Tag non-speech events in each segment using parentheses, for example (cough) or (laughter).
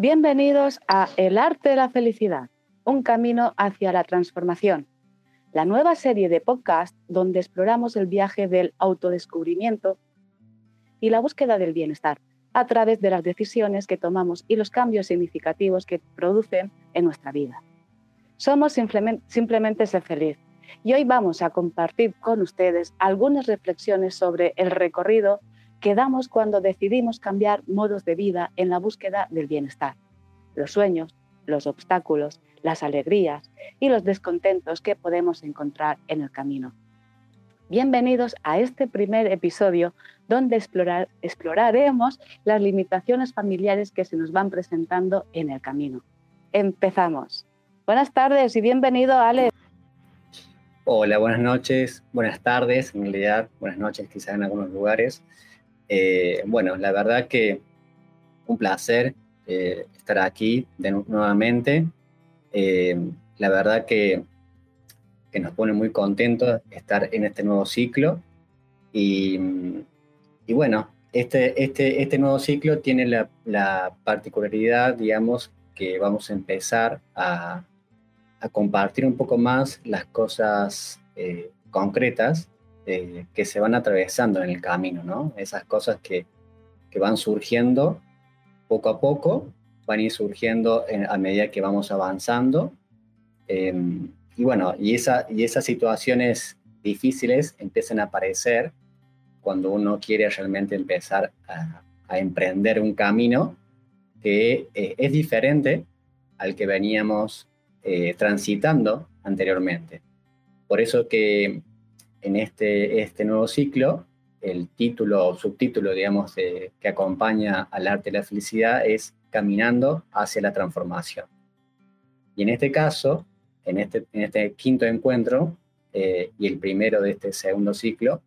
Bienvenidos a El arte de la felicidad, un camino hacia la transformación, la nueva serie de podcast donde exploramos el viaje del autodescubrimiento y la búsqueda del bienestar a través de las decisiones que tomamos y los cambios significativos que producen en nuestra vida. Somos simplemente, ser feliz y hoy vamos a compartir con ustedes algunas reflexiones sobre el recorrido que damos cuando decidimos cambiar modos de vida en la búsqueda del bienestar, los sueños, los obstáculos, las alegrías y los descontentos que podemos encontrar en el camino. Bienvenidos a este primer episodio donde explorar, exploraremos las limitaciones familiares que se nos van presentando en el camino. Empezamos. Buenas tardes y bienvenido, Ale. Hola, buenas noches, buenas tardes, en realidad, buenas noches quizás en algunos lugares. Eh, bueno, la verdad que un placer eh, estar aquí nuevamente. Eh, la verdad que, que, nos pone muy contentos estar en este nuevo ciclo. Y, y bueno, este, este, este nuevo ciclo tiene la, la, particularidad, digamos, que vamos a empezar a, a compartir un poco más las cosas concretas eh, que se van atravesando en el camino, ¿no? Esas cosas que, que van surgiendo poco a poco, van a ir surgiendo a medida que vamos avanzando. Em, y bueno, y, esa, y esas situaciones difíciles empiezan a aparecer cuando uno quiere realmente empezar a, emprender un camino que eh, es diferente al que veníamos eh, transitando anteriormente. Por eso que en este, este nuevo ciclo, el título o subtítulo, digamos, que acompaña al arte de la felicidad es Caminando hacia la transformación. Y en este caso, en este, en este quinto encuentro eh, y el primero de este segundo ciclo,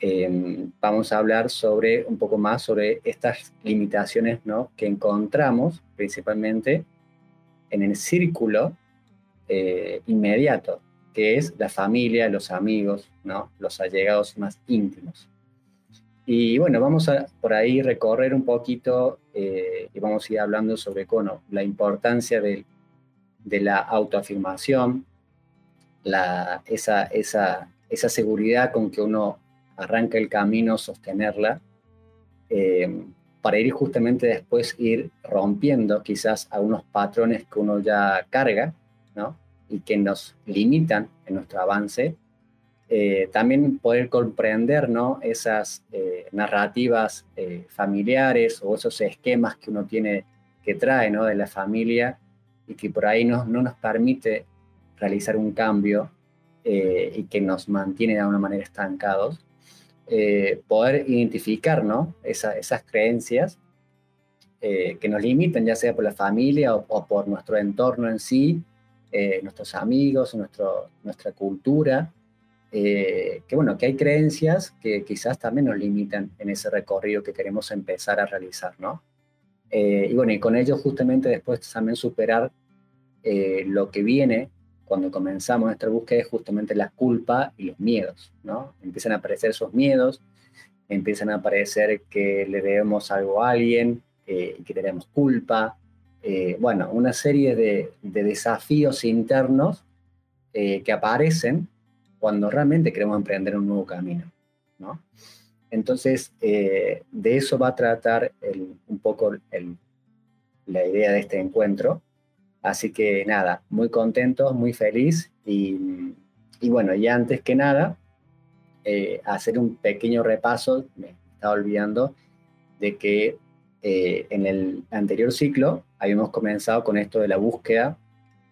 em, vamos a hablar sobre un poco más sobre estas limitaciones ¿no? que encontramos principalmente en el círculo eh, inmediato que es la familia, los amigos, ¿no? los allegados más íntimos. Y bueno, vamos a por ahí recorrer un poquito eh, y vamos a ir hablando sobre la importancia de, de la autoafirmación, la, esa, esa, esa, seguridad con que uno arranca el camino, sostenerla, eh, para ir justamente después ir rompiendo quizás algunos patrones que uno ya carga. Y que nos limitan en nuestro avance, eh, también poder comprender ¿no? esas eh, narrativas eh, familiares o esos esquemas que uno tiene, que trae ¿no? de la familia y que por ahí no, no nos permite realizar un cambio y que nos mantiene de alguna manera estancados, poder identificar ¿no? esas creencias que nos limitan, ya sea por la familia o, o por nuestro entorno en sí, eh, nuestros amigos, nuestro, nuestra cultura, eh, que bueno, que hay creencias que quizás también nos limitan en ese recorrido que queremos empezar a realizar, ¿no? Eh, y bueno, y con ello justamente después también superar lo que viene cuando comenzamos nuestra búsqueda es justamente la culpa y los miedos, ¿no? Empiezan a aparecer esos miedos, empiezan a aparecer que le debemos algo a alguien, y que tenemos culpa, eh, bueno, una serie de, desafíos internos eh, que aparecen cuando realmente queremos emprender un nuevo camino, ¿no? Entonces, eh, de eso va a tratar un poco la idea de este encuentro. Así que nada, muy contento, muy feliz y, bueno, y antes que nada, hacer un pequeño repaso, me estaba olvidando de que en el anterior ciclo habíamos comenzado con esto de la búsqueda,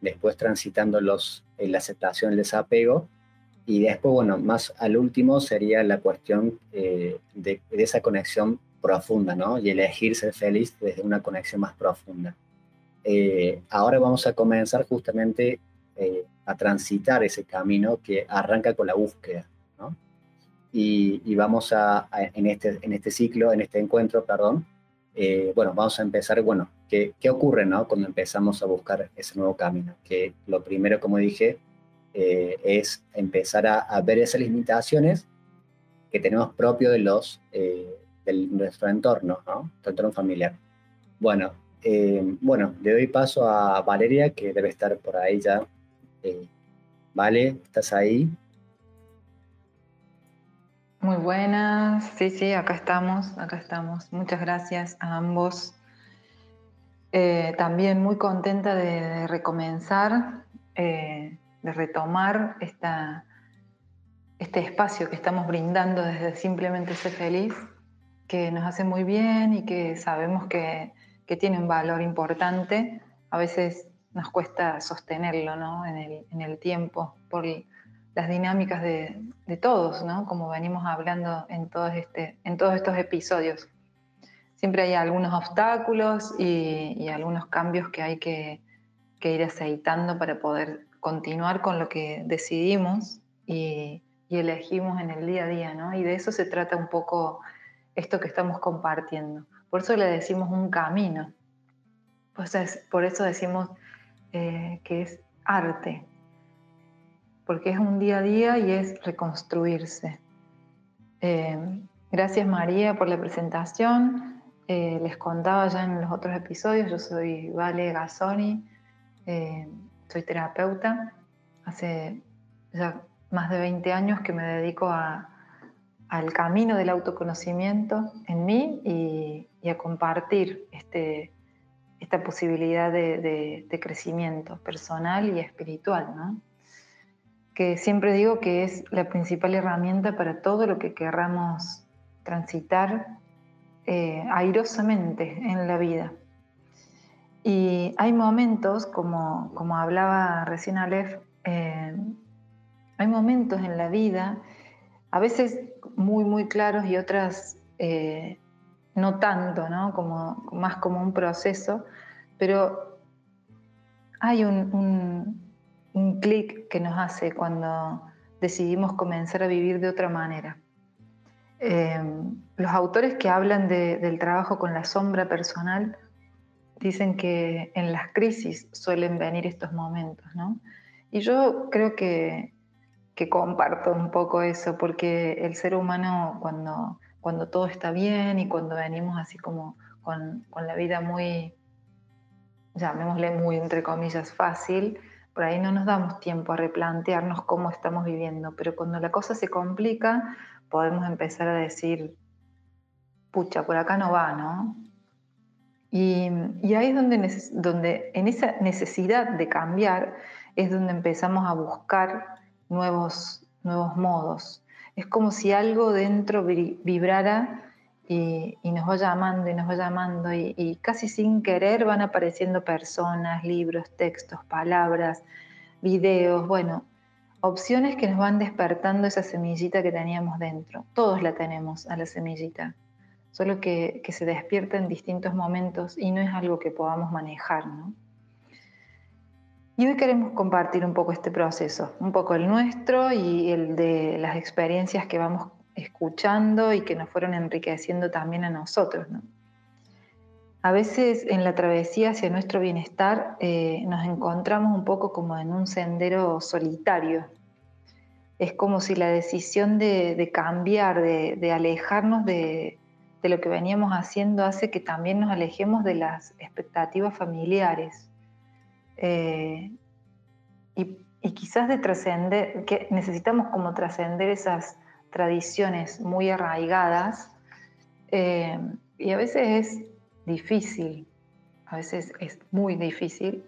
después transitando los, la aceptación, el desapego, y después, bueno, más al último sería la cuestión eh, de, esa conexión profunda, ¿no? Y elegir ser feliz desde una conexión más profunda. Eh, ahora vamos a comenzar justamente eh, a transitar ese camino que arranca con la búsqueda, ¿no? Y, y vamos a, a, en, este, en este ciclo, en este encuentro, perdón, eh, bueno, vamos a empezar, bueno, ¿qué, ¿qué, ocurre ¿no? cuando empezamos a buscar ese nuevo camino? Que lo primero, como dije, eh, es empezar a, ver esas limitaciones que tenemos propio de los, eh, de nuestro entorno, ¿no? Nuestro entorno familiar. Bueno, Eh, bueno, le doy paso a Valeria, que debe estar por ahí ya. Vale, ¿estás ahí? Muy buenas, sí, sí, acá estamos, acá estamos. Muchas gracias a ambos. Eh, también muy contenta de, recomenzar, de retomar esta, este espacio que estamos brindando desde simplemente ser feliz, que nos hace muy bien y que sabemos que, tiene un valor importante. A veces nos cuesta sostenerlo ¿no? en, el, tiempo por las dinámicas de, todos, ¿no? como venimos hablando en, todo este, en todos estos episodios. Siempre hay algunos obstáculos y, algunos cambios que hay que, ir aceitando para poder continuar con lo que decidimos y, elegimos en el día a día, ¿no? Y de eso se trata un poco esto que estamos compartiendo. Por eso le decimos un camino. Por eso decimos eh, que es arte, porque es un día a día y es reconstruirse. Eh, gracias María por la presentación. Eh, les contaba ya en los otros episodios, yo soy Vale Gazzoni, soy terapeuta. Hace ya más de 20 años que me dedico al camino del autoconocimiento en mí y, a compartir este, esta posibilidad de, crecimiento personal y espiritual, ¿no? que siempre digo que es la principal herramienta para todo lo que querramos transitar eh, airosamente en la vida. Y hay momentos, como, como hablaba recién Aleph, eh, hay momentos en la vida, a veces muy, muy claros y otras eh, no tanto, ¿no? Como, más como un proceso, pero hay un, un, clic que nos hace cuando decidimos comenzar a vivir de otra manera. Eh, los autores que hablan del trabajo con la sombra personal dicen que en las crisis suelen venir estos momentos, ¿no? Y yo creo que que comparto un poco eso, porque el ser humano cuando, cuando todo está bien y cuando venimos así como con, con la vida muy, llamémosle muy entre comillas fácil, por ahí no nos damos tiempo a replantearnos cómo estamos viviendo, pero cuando la cosa se complica podemos empezar a decir, pucha, por acá no va, ¿no? Y, y ahí es donde, donde, en esa necesidad de cambiar, es donde empezamos a buscar nuevos, nuevos modos. Es como si algo dentro vibrara y, nos va llamando y nos va llamando y, casi sin querer van apareciendo personas, libros, textos, palabras, videos, bueno, opciones que nos van despertando esa semillita que teníamos dentro. Todos la tenemos a la semillita, solo que, se despierta en distintos momentos y no es algo que podamos manejar, ¿no? Y hoy queremos compartir un poco este proceso, un poco el nuestro y el de las experiencias que vamos escuchando y que nos fueron enriqueciendo también a nosotros. A veces en la travesía hacia nuestro bienestar eh, nos encontramos un poco como en un sendero solitario. Es como si la decisión de, cambiar, de, alejarnos de, lo que veníamos haciendo hace que también nos alejemos de las expectativas familiares eh, y, quizás de trascender, que necesitamos como trascender esas tradiciones muy arraigadas eh, y a veces es difícil, a veces es muy difícil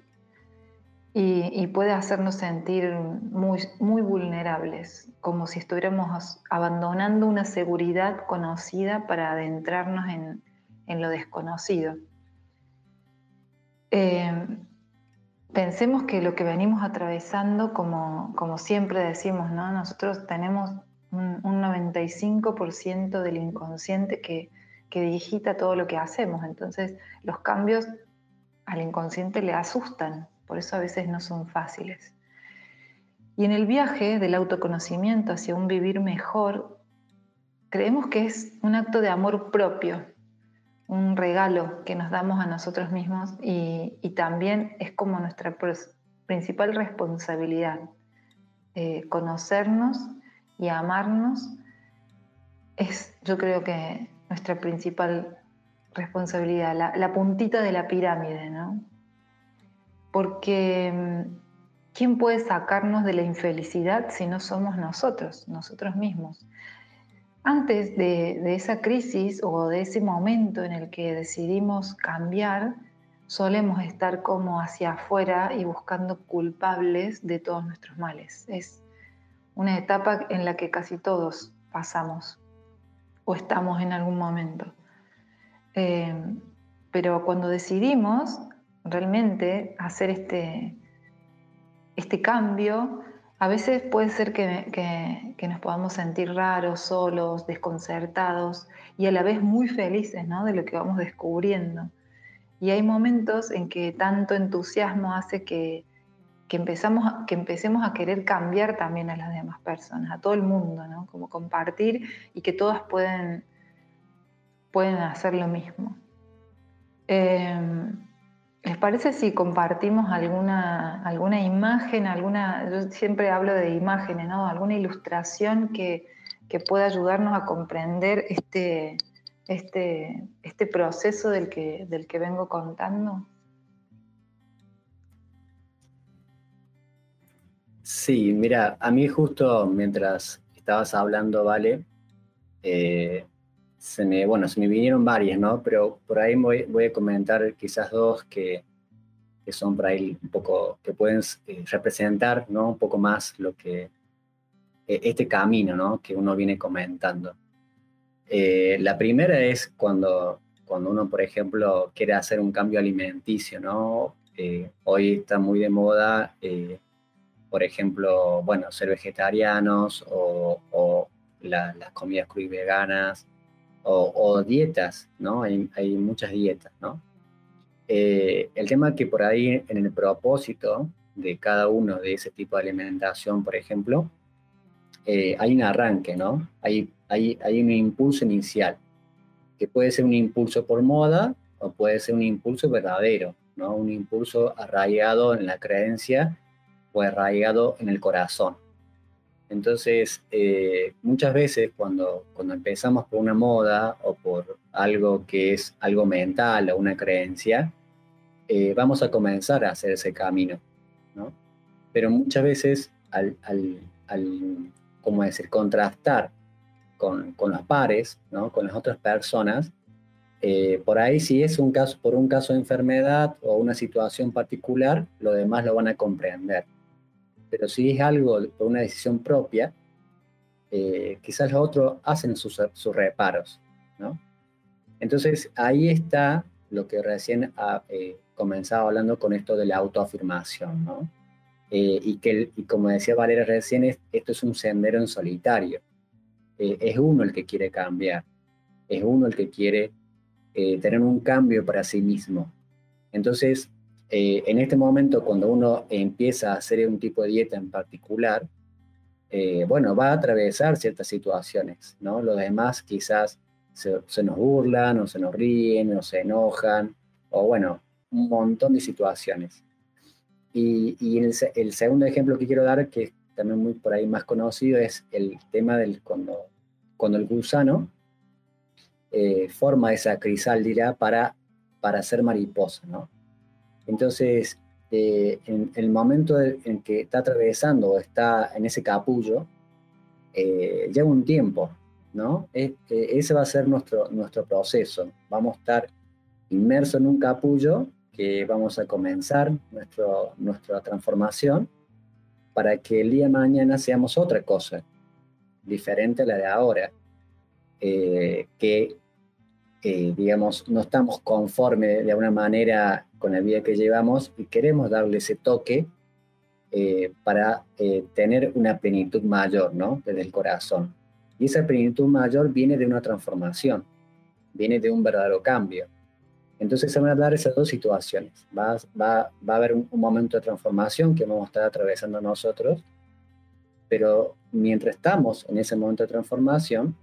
y, puede hacernos sentir muy, muy vulnerables, como si estuviéramos abandonando una seguridad conocida para adentrarnos en, en lo desconocido. Eh, pensemos que lo que venimos atravesando, como, como siempre decimos, ¿no? nosotros tenemos un, 95% del inconsciente que, que digita todo lo que hacemos, entonces los cambios al inconsciente le asustan, por eso a veces no son fáciles. Y en el viaje del autoconocimiento hacia un vivir mejor, creemos que es un acto de amor propio, un regalo que nos damos a nosotros mismos y, también es como nuestra principal responsabilidad. Eh, conocernos y amarnos es yo creo que nuestra principal responsabilidad, la, puntita de la pirámide, ¿no? Porque mm, ¿quién puede sacarnos de la infelicidad si no somos nosotros, nosotros mismos? Antes de, de, esa crisis o de ese momento en el que decidimos cambiar, solemos estar como hacia afuera y buscando culpables de todos nuestros males. Es una etapa en la que casi todos pasamos o estamos en algún momento. Eh, pero cuando decidimos realmente hacer este, este cambio, a veces puede ser que, nos podamos sentir raros, solos, desconcertados y a la vez muy felices de lo que vamos descubriendo. Y hay momentos en que tanto entusiasmo hace que, que, empezamos, que empecemos a querer cambiar también a las demás personas, a todo el mundo, ¿no? Como compartir y que todas pueden, pueden hacer lo mismo. Em, ¿Les parece si compartimos alguna, alguna imagen, alguna, yo siempre hablo de imágenes, ¿no? Alguna ilustración que, que pueda ayudarnos a comprender este, este, este proceso del que, del que vengo contando? Sí, mira, a mí justo mientras estabas hablando, Vale, eh, se me, bueno, se me vinieron varias, ¿no? Pero por ahí voy, voy a comentar quizás dos que, que, son por ahí un poco, que pueden eh, representar, ¿no? Un poco más lo que, e, este camino, ¿no? Que uno viene comentando. Eh, la primera es cuando, cuando uno, por ejemplo, quiere hacer un cambio alimenticio, ¿no? hoy está muy de moda por ejemplo, bueno, ser vegetarianos o, las comidas crudas y veganas o, dietas, ¿no? Hay, muchas dietas, ¿no? Eh, el tema que por ahí en el propósito de cada uno de ese tipo de alimentación, por ejemplo, eh, hay un arranque, ¿no? Hay, hay, hay un impulso inicial, que puede ser un impulso por moda o puede ser un impulso verdadero, ¿no? Un impulso arraigado en la creencia o arraigado en el corazón. Entonces, eh, muchas veces cuando, cuando empezamos por una moda o por algo que es algo mental o una creencia, eh, vamos a comenzar a hacer ese camino, ¿no? Pero muchas veces al, al, al ¿cómo decir?, contrastar con, con, los pares, ¿no? Con las otras personas, eh, por ahí si es un caso, por un caso de enfermedad o una situación particular, lo demás lo van a comprender pero si es algo por una decisión propia, eh, quizás los otros hacen sus, reparos, ¿no? Entonces ahí está lo que recién ha eh, comenzado hablando con esto de la autoafirmación, ¿no? Eh, y que, y como decía Valeria recién, esto es un sendero en solitario. es uno el que quiere cambiar, es uno el que quiere tener un cambio para sí mismo. Entonces, eh, en este momento, cuando uno empieza a hacer un tipo de dieta en particular, eh, bueno, va a atravesar ciertas situaciones, ¿no? Los demás quizás se, nos burlan, o se nos ríen, o se enojan, o bueno, un montón de situaciones. Y, el, segundo ejemplo que quiero dar, que es también muy por ahí más conocido, es el tema del cuando, cuando el gusano eh, forma esa crisálida para, para ser mariposa, ¿no? Entonces, eh, en, el momento en que está atravesando o está en ese capullo, eh, lleva un tiempo, ¿no? ese va a ser nuestro, nuestro proceso. Vamos a estar inmersos en un capullo que vamos a comenzar nuestro, nuestra transformación para que el día de mañana seamos otra cosa, diferente a la de ahora, eh, que eh, digamos, no estamos conformes de alguna manera con la vida que llevamos y queremos darle ese toque eh, para eh, tener una plenitud mayor, ¿no? Desde el corazón. Y esa plenitud mayor viene de una transformación, viene de un verdadero cambio. Entonces se van a dar esas dos situaciones. Va, va, va a haber un, momento de transformación que vamos a estar atravesando nosotros, pero mientras estamos en ese momento de transformación,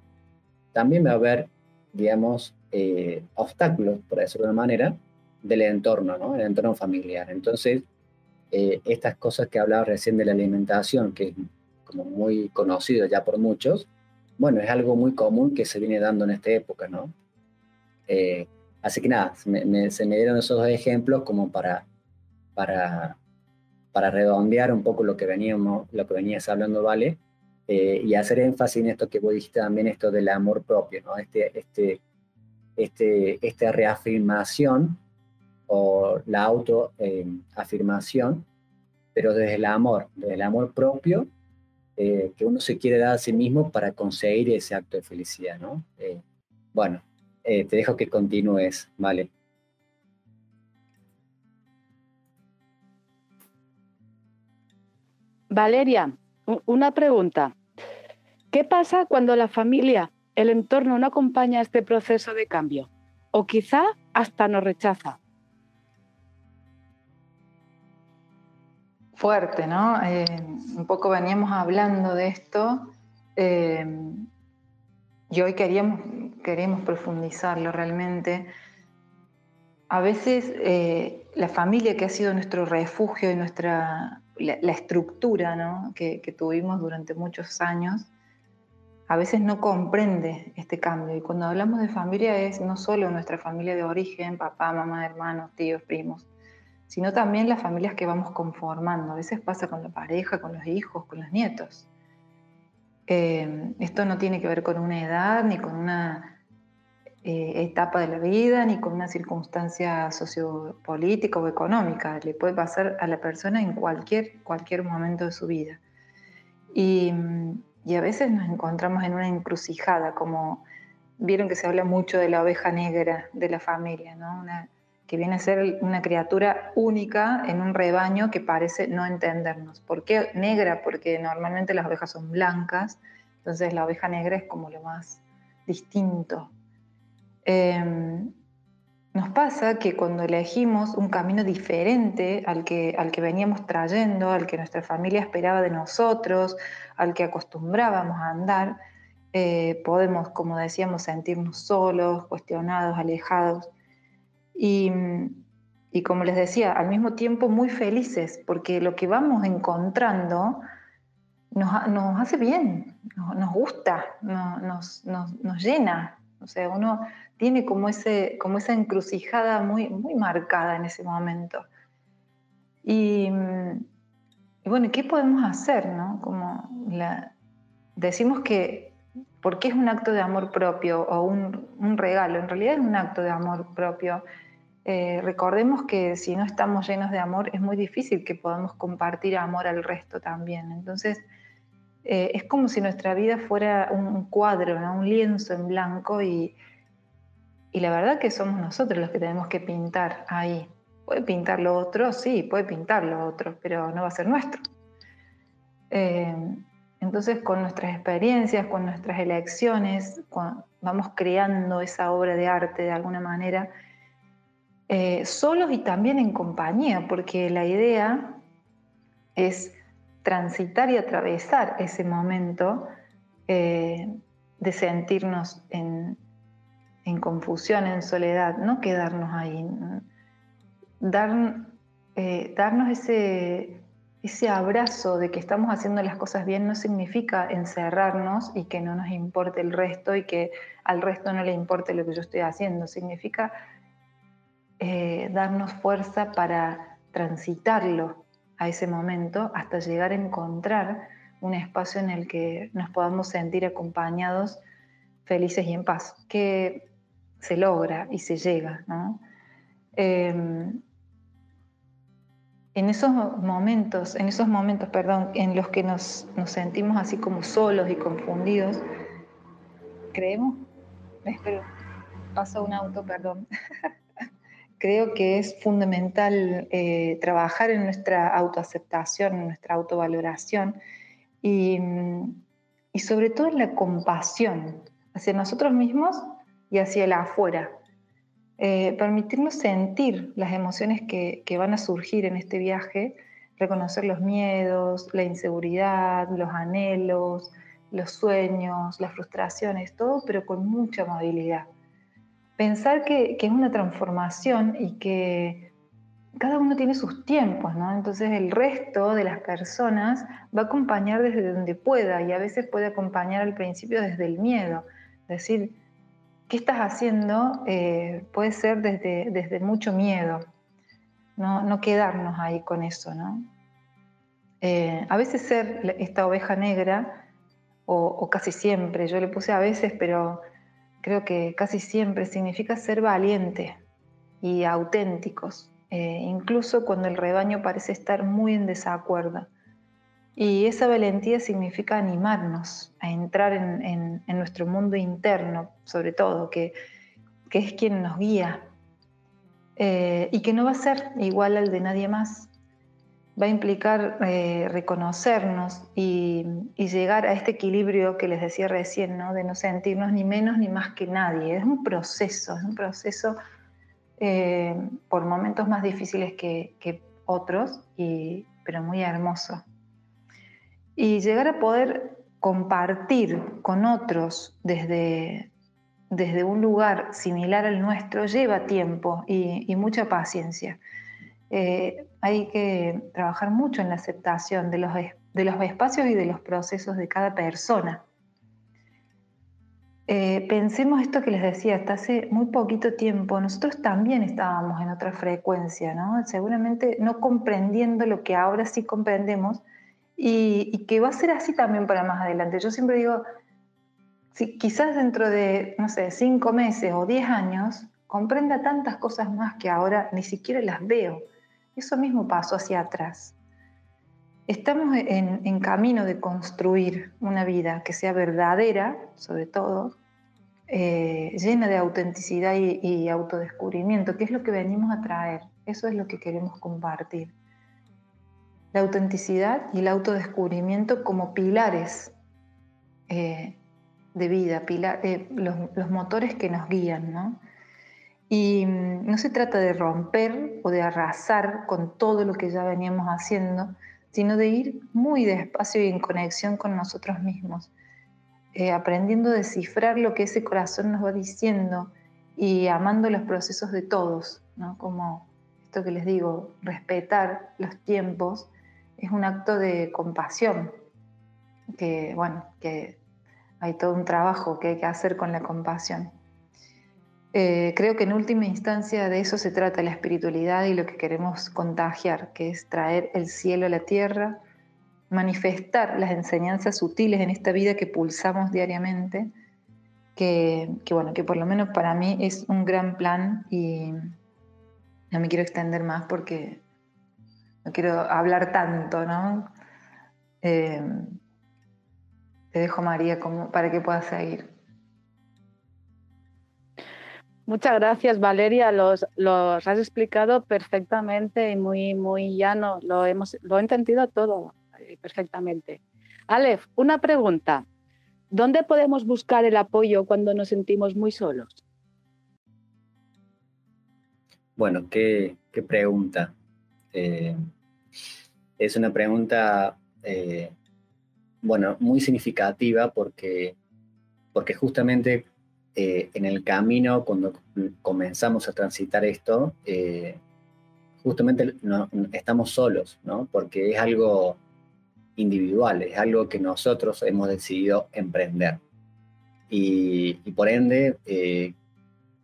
también va a haber, digamos, eh, obstáculos, por decirlo de una manera, del entorno, ¿no? El entorno familiar. Entonces, eh, estas cosas que hablaba recién de la alimentación, que es como muy conocido ya por muchos, bueno, es algo muy común que se viene dando en esta época, ¿no? Eh, Así que nada, se me, dieron esos dos ejemplos como para, para, para redondear un poco lo que, veníamos, lo que venías hablando, Vale, eh, y hacer énfasis en esto que vos dijiste también, esto del amor propio, ¿no? Este, este, este, esta reafirmación o la autoafirmación, eh, pero desde el amor, desde el amor propio eh, que uno se quiere dar a sí mismo para conseguir ese acto de felicidad, ¿no? bueno, te dejo que continúes, ¿vale? Valeria, una pregunta. ¿Qué pasa cuando la familia, el entorno no acompaña este proceso de cambio? O quizá hasta nos rechaza. Fuerte, ¿no? Eh, un poco veníamos hablando de esto eh, y hoy queríamos, queremos profundizarlo realmente. A veces eh, la familia que ha sido nuestro refugio y nuestra la, estructura que, tuvimos durante muchos años, a veces no comprende este cambio. Y cuando hablamos de familia es no solo nuestra familia de origen, papá, mamá, hermanos, tíos, primos, sino también las familias que vamos conformando. A veces pasa con la pareja, con los hijos, con los nietos. Eh, esto no tiene que ver con una edad ni con una eh, etapa de la vida ni con una circunstancia sociopolítica o económica. Le puede pasar a la persona en cualquier, cualquier momento de su vida. Y, a veces nos encontramos en una encrucijada, como vieron que se habla mucho de la oveja negra de la familia, que viene a ser una criatura única en un rebaño que parece no entendernos. ¿Por qué negra? Porque normalmente las ovejas son blancas, entonces la oveja negra es como lo más distinto Em, nos pasa que cuando elegimos un camino diferente al que, al que veníamos trayendo, al que nuestra familia esperaba de nosotros, al que acostumbrábamos a andar, eh, podemos, como decíamos, sentirnos solos, cuestionados, alejados. Y, como les decía, al mismo tiempo muy felices, porque lo que vamos encontrando nos, hace bien, nos, gusta, nos, llena. O sea, uno tiene como, esa encrucijada muy, muy marcada en ese momento. Y, bueno, ¿qué podemos hacer? No? Como decimos que, porque es un acto de amor propio o un, regalo? En realidad es un acto de amor propio. Eh, recordemos que si no estamos llenos de amor es muy difícil que podamos compartir amor al resto también. Entonces, eh, es como si nuestra vida fuera un cuadro, un lienzo en blanco y, y la verdad que somos nosotros los que tenemos que pintar ahí. Puede pintar lo otro, sí, puede pintar lo otro, pero no va a ser nuestro. Eh, entonces, con nuestras experiencias, con nuestras elecciones, vamos creando esa obra de arte de alguna manera, eh, solos y también en compañía, porque la idea es transitar y atravesar ese momento eh, de sentirnos en, confusión, en soledad, no quedarnos ahí. Eh, darnos ese, ese abrazo de que estamos haciendo las cosas bien no significa encerrarnos y que no nos importe el resto y que al resto no le importe lo que yo estoy haciendo. Significa eh, darnos fuerza para transitarlo a ese momento hasta llegar a encontrar un espacio en el que nos podamos sentir acompañados, felices y en paz. Que se logra y se llega. Em, en esos momentos, en esos momentos, perdón, en los que nos, sentimos así como solos y confundidos, creemos, espero, pasa un auto, perdón. (laughs) Creo que es fundamental eh, trabajar en nuestra autoaceptación, en nuestra autovaloración y, y sobre todo en la compasión hacia nosotros mismos y hacia el afuera. Eh, permitirnos sentir las emociones que, van a surgir en este viaje, reconocer los miedos, la inseguridad, los anhelos, los sueños, las frustraciones, todo, pero con mucha amabilidad. Pensar que, es una transformación y que cada uno tiene sus tiempos, ¿no? Entonces el resto de las personas va a acompañar desde donde pueda y a veces puede acompañar al principio desde el miedo. Decir, ¿qué estás haciendo? Eh, puede ser desde, desde mucho miedo, no, no quedarnos ahí con eso, ¿no? Eh, a veces ser esta oveja negra, o, casi siempre, yo le puse a veces, pero creo que casi siempre significa ser valiente y auténticos, eh, incluso cuando el rebaño parece estar muy en desacuerdo. Y esa valentía significa animarnos a entrar en, nuestro mundo interno, sobre todo, que, es quien nos guía eh, y que no va a ser igual al de nadie más. Va a implicar eh, reconocernos y, llegar a este equilibrio que les decía recién, ¿no? de no sentirnos ni menos ni más que nadie. Es un proceso, es un proceso eh, por momentos más difíciles que, otros, pero muy hermoso y llegar a poder compartir con otros desde, desde un lugar similar al nuestro lleva tiempo y, mucha paciencia. Eh, hay que trabajar mucho en la aceptación de los, de los espacios y de los procesos de cada persona. Eh, pensemos esto que les decía, hasta hace muy poquito tiempo nosotros también estábamos en otra frecuencia, ¿no? seguramente no comprendiendo lo que ahora sí comprendemos, y, que va a ser así también para más adelante. Yo siempre digo, quizás dentro de, no sé, cinco meses o diez años, comprenda tantas cosas más que ahora ni siquiera las veo. Eso mismo pasó hacia atrás. Estamos en, camino de construir una vida que sea verdadera, sobre todo, eh, llena de autenticidad y, autodescubrimiento, que es lo que venimos a traer. Eso es lo que queremos compartir la autenticidad y el autodescubrimiento como pilares eh, de vida, eh, los, motores que nos guían. ¿no? Y mm, no se trata de romper o de arrasar con todo lo que ya veníamos haciendo, sino de ir muy despacio y en conexión con nosotros mismos, eh, aprendiendo a descifrar lo que ese corazón nos va diciendo y amando los procesos de todos, ¿no? como esto que les digo, respetar los tiempos es un acto de compasión, que bueno, que hay todo un trabajo que hay que hacer con la compasión. Eh, creo que en última instancia de eso se trata la espiritualidad y lo que queremos contagiar, que es traer el cielo a la tierra, manifestar las enseñanzas sutiles en esta vida que pulsamos diariamente, que, bueno, que por lo menos para mí es un gran plan y no me quiero extender más porque no quiero hablar tanto, ¿no? Eh, te dejo, María, como, para que puedas seguir. Muchas gracias, Valeria. Los, has explicado perfectamente y muy, muy llano. Lo, hemos, lo he entendido todo eh, perfectamente. Alef, una pregunta. ¿Dónde podemos buscar el apoyo cuando nos sentimos muy solos? Bueno, qué, qué pregunta. Eh, es una pregunta, eh, bueno, muy significativa porque, porque justamente eh, en el camino, cuando comenzamos a transitar esto, justamente no, estamos solos, ¿no? Porque es algo individual, es algo que nosotros hemos decidido emprender. Y, por ende,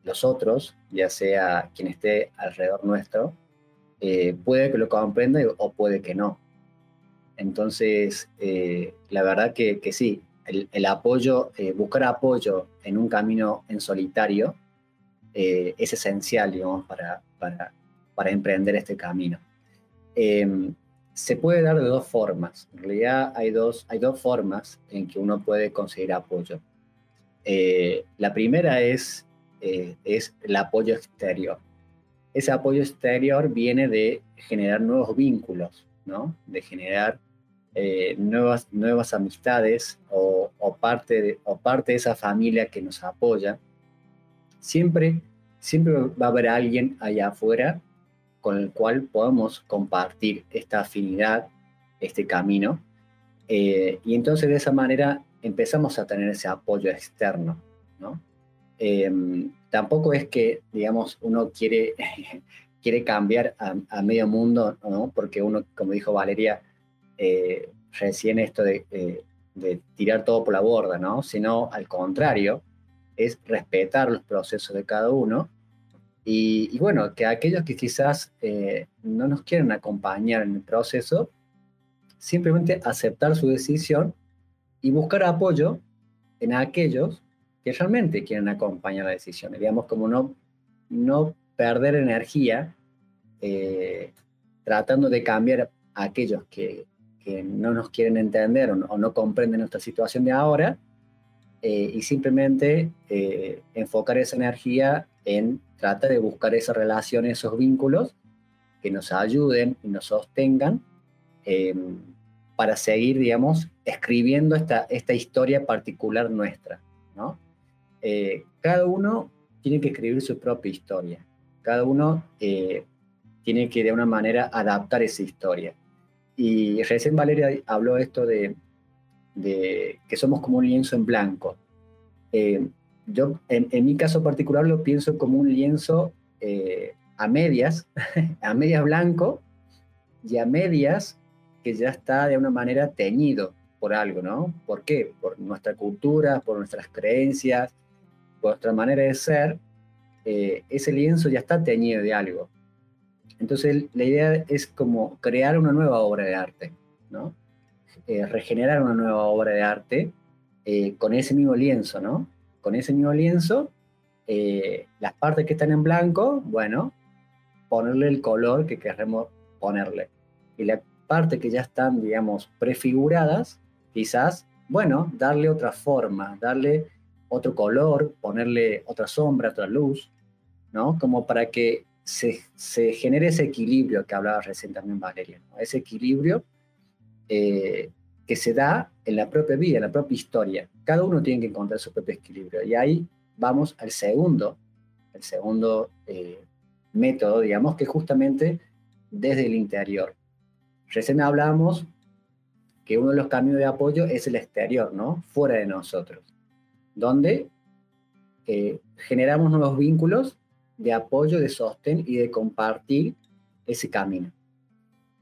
los otros, ya sea quien esté alrededor nuestro, eh, puede que lo comprenda o puede que no. Entonces, eh, la verdad que, sí, el, apoyo, eh, buscar apoyo en un camino en solitario es esencial, digamos, para, para, para emprender este camino. Em, se puede dar de dos formas. En realidad hay dos, hay dos formas en que uno puede conseguir apoyo. la primera es, es el apoyo exterior ese apoyo exterior viene de generar nuevos vínculos, ¿no? De generar eh, nuevas, nuevas amistades o, parte de, o parte de esa familia que nos apoya. Siempre, siempre va a haber alguien allá afuera con el cual podamos compartir esta afinidad, este camino. Eh, y entonces de esa manera empezamos a tener ese apoyo externo, ¿no? Em, tampoco es que, digamos, uno quiere, (laughs) quiere cambiar a, medio mundo, ¿no? Porque uno, como dijo Valeria, eh, recién esto de, tirar todo por la borda, ¿no? Sino al contrario, es respetar los procesos de cada uno y, bueno, que aquellos que quizás eh, no nos quieren acompañar en el proceso, simplemente aceptar su decisión y buscar apoyo en aquellos que realmente quieren acompañar la decisión. Digamos, como no, no perder energía eh, tratando de cambiar a aquellos que, que no nos quieren entender o no, comprenden nuestra situación de ahora eh, y simplemente eh, enfocar esa energía en tratar de buscar esa relación, esos vínculos que nos ayuden y nos sostengan em, para seguir, digamos, escribiendo esta, esta historia particular nuestra, ¿no? Eh, cada uno tiene que escribir su propia historia, cada uno tiene que de una manera adaptar esa historia. Y recién Valeria habló esto de, que somos como un lienzo en blanco. Eh, yo, en, mi caso particular, lo pienso como un lienzo eh, a medias, (laughs) a medias blanco y a medias que ya está de una manera teñido por algo, ¿no? ¿Por qué? Por nuestra cultura, por nuestras creencias, por nuestra manera de ser. Eh, ese lienzo ya está teñido de algo. Entonces la idea es como crear una nueva obra de arte, ¿no? Eh, regenerar una nueva obra de arte eh, con ese mismo lienzo, ¿no? Con ese mismo lienzo, eh, las partes que están en blanco, bueno, ponerle el color que queremos ponerle. Y la parte que ya están, digamos, prefiguradas, quizás, bueno, darle otra forma, darle otro color, ponerle otra sombra, otra luz, ¿no? Como para que se, se genere ese equilibrio que hablaba recién también Valeria, ese equilibrio eh, que se da en la propia vida, en la propia historia. Cada uno tiene que encontrar su propio equilibrio. Y ahí vamos al segundo, el segundo eh, método, digamos, que justamente desde el interior. Recién hablábamos que uno de los caminos de apoyo es el exterior, ¿no? Fuera de nosotros, donde eh, generamos nuevos vínculos de apoyo, de sostén y de compartir ese camino.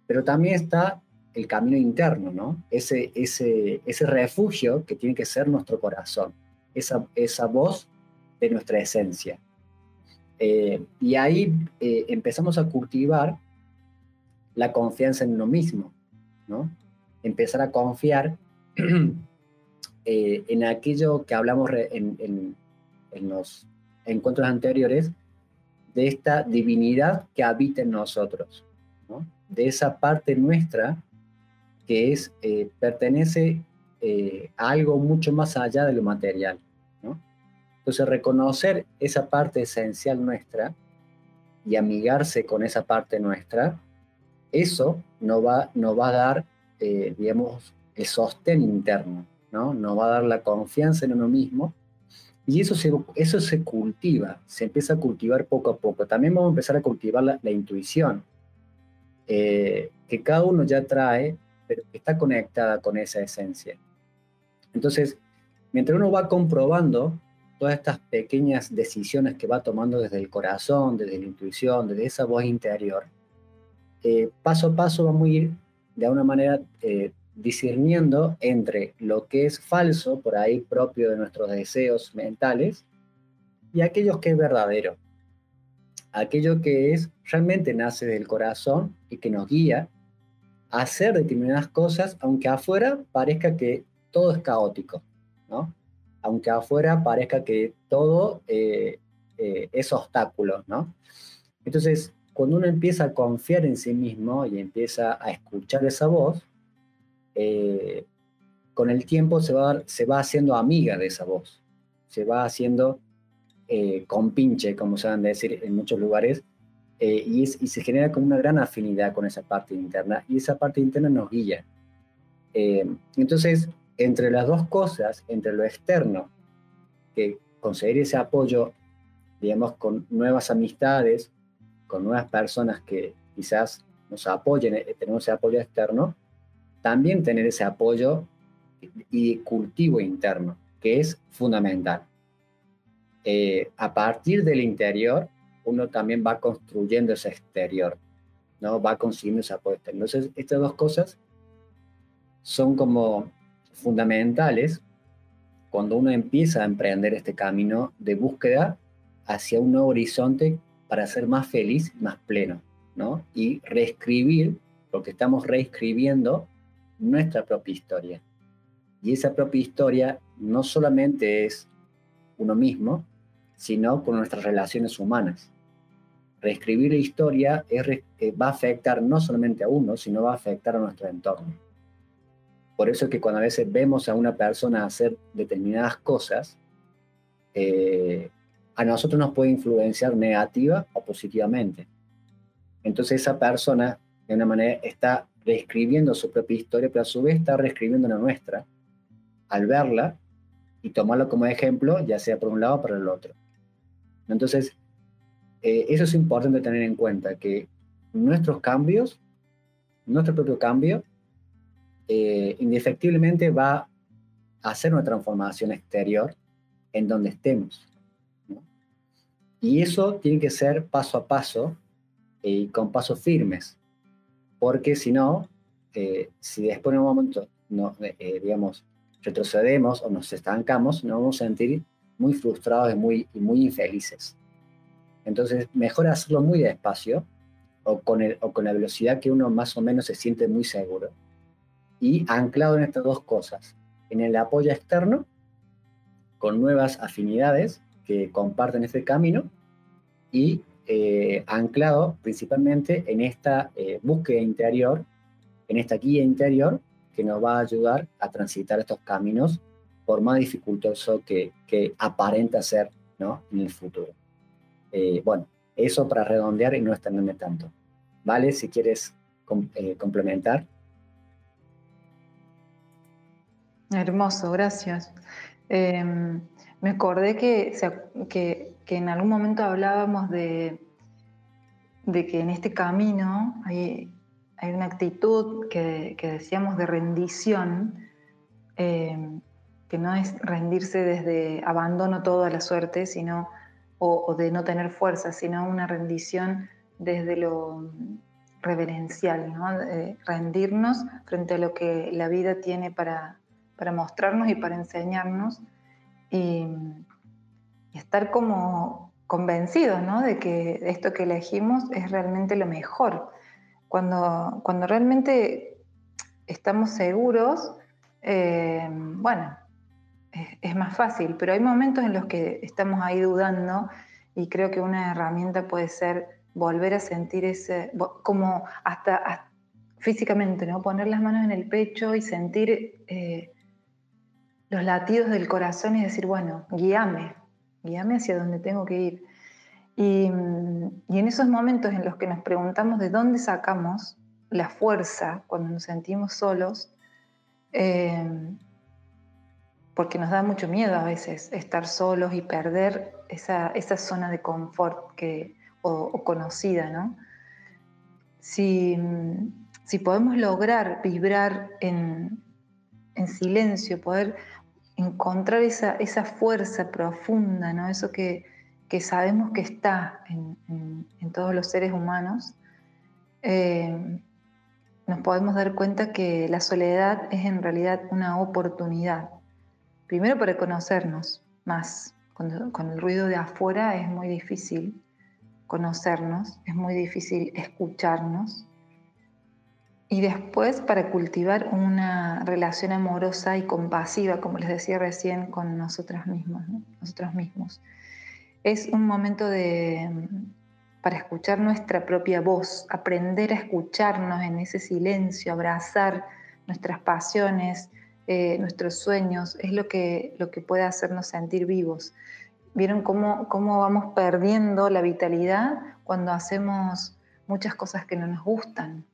Pero también está el camino interno, ¿no? Ese, ese, ese refugio que tiene que ser nuestro corazón, esa, esa voz de nuestra esencia. Eh, y ahí eh, empezamos a cultivar la confianza en uno mismo, ¿no? Empezar a confiar (clears throat) eh, en aquello que hablamos en, en, en los encuentros anteriores, de esta divinidad que habita en nosotros, de esa parte nuestra que es, eh, pertenece eh, a algo mucho más allá de lo material. Entonces, reconocer esa parte esencial nuestra y amigarse con esa parte nuestra, eso nos va, va a dar, eh, digamos, el sostén interno, ¿no? nos va a dar la confianza en uno mismo y eso se, eso se cultiva, se empieza a cultivar poco a poco. También vamos a empezar a cultivar la, intuición, eh, que cada uno ya trae, pero que está conectada con esa esencia. Entonces, mientras uno va comprobando todas estas pequeñas decisiones que va tomando desde el corazón, desde la intuición, desde esa voz interior, eh, paso a paso vamos a ir de alguna manera eh, discerniendo entre lo que es falso, por ahí propio de nuestros deseos mentales, y aquello que es verdadero. Aquello que es realmente nace del corazón y que nos guía a hacer determinadas cosas, aunque afuera parezca que todo es caótico, ¿no? Aunque afuera parezca que todo eh, eh, es obstáculo, ¿no? Entonces, cuando uno empieza a confiar en sí mismo y empieza a escuchar esa voz, eh, con el tiempo se va, se va haciendo amiga de esa voz, se va haciendo eh, compinche, como a decir en muchos lugares, eh, y, se genera como una gran afinidad con esa parte interna, y esa parte interna nos guía. entonces, entre las dos cosas, entre lo externo, que conseguir ese apoyo, digamos, con nuevas amistades, con nuevas personas que quizás nos apoyen, tenemos ese apoyo externo, también tener ese apoyo y cultivo interno, que es fundamental. Eh, a partir del interior, uno también va construyendo ese exterior, ¿no? Va consiguiendo ese apoyo Entonces, estas dos cosas son como fundamentales cuando uno empieza a emprender este camino de búsqueda hacia un nuevo horizonte para ser más feliz, más pleno, ¿no? Y reescribir, porque estamos reescribiendo nuestra propia historia. Y esa propia historia no solamente es uno mismo, sino con nuestras relaciones humanas. Reescribir la historia eh, va a afectar no solamente a uno, sino va a afectar a nuestro entorno. Por eso es que cuando a veces vemos a una persona hacer determinadas cosas, eh, a nosotros nos puede influenciar negativa o positivamente. Entonces esa persona, de una manera, está reescribiendo su propia historia, pero a su vez está reescribiendo la nuestra al verla y tomarlo como ejemplo, ya sea por un lado o por el otro. Entonces, eh, eso es importante tener en cuenta, que nuestros cambios, nuestro propio cambio, eh, indefectiblemente va a hacer una transformación exterior en donde estemos. Y eso tiene que ser paso a paso y con pasos firmes, porque si no, eh, si después en un momento, no, digamos, retrocedemos o nos estancamos, nos vamos a sentir muy frustrados y muy, y muy infelices. Entonces, mejor hacerlo muy despacio o con, el, o con la velocidad que uno más o menos se siente muy seguro. Y anclado en estas dos cosas, en el apoyo externo, con nuevas afinidades que comparten ese camino, y eh, anclado principalmente en esta eh, búsqueda interior, en esta guía interior que nos va a ayudar a transitar estos caminos por más dificultoso que, aparenta ser ¿no? en el futuro. Eh, bueno, eso para redondear y no extenderme tanto. ¿Vale? Si quieres complementar. Hermoso, gracias. Em, me acordé que, que, que, en algún momento hablábamos de, de que en este camino hay, hay una actitud que, decíamos de rendición, em, que no es rendirse desde abandono todo a la suerte, sino, o, de no tener fuerza, sino una rendición desde lo reverencial, ¿no? rendirnos frente a lo que la vida tiene para, para mostrarnos y para enseñarnos y, estar como convencidos ¿no? de que esto que elegimos es realmente lo mejor cuando, cuando realmente estamos seguros, eh, bueno, es, más fácil, pero hay momentos en los que estamos ahí dudando y creo que una herramienta puede ser volver a sentir ese, como hasta, físicamente, ¿no? Poner las manos en el pecho y sentir eh, los latidos del corazón y decir, bueno, guíame, guíame hacia donde tengo que ir. Y, en esos momentos en los que nos preguntamos de dónde sacamos la fuerza cuando nos sentimos solos, eh, porque nos da mucho miedo a veces estar solos y perder esa, zona de confort que, o, conocida, ¿no? Si, podemos lograr vibrar en, silencio, poder encontrar esa, esa fuerza profunda, ¿no? Eso que, que sabemos que está en, todos los seres humanos, eh, nos podemos dar cuenta que la soledad es en realidad una oportunidad. Primero para conocernos más. con el ruido de afuera es muy difícil conocernos, es muy difícil escucharnos. Y después para cultivar una relación amorosa y compasiva, como les decía recién, con nosotras mismas, nosotros mismos es un momento de, para escuchar nuestra propia voz, aprender a escucharnos en ese silencio, abrazar nuestras pasiones, eh, nuestros sueños, es lo que, lo que puede hacernos sentir vivos. ¿Vieron cómo, cómo vamos perdiendo la vitalidad cuando hacemos muchas cosas que no nos gustan?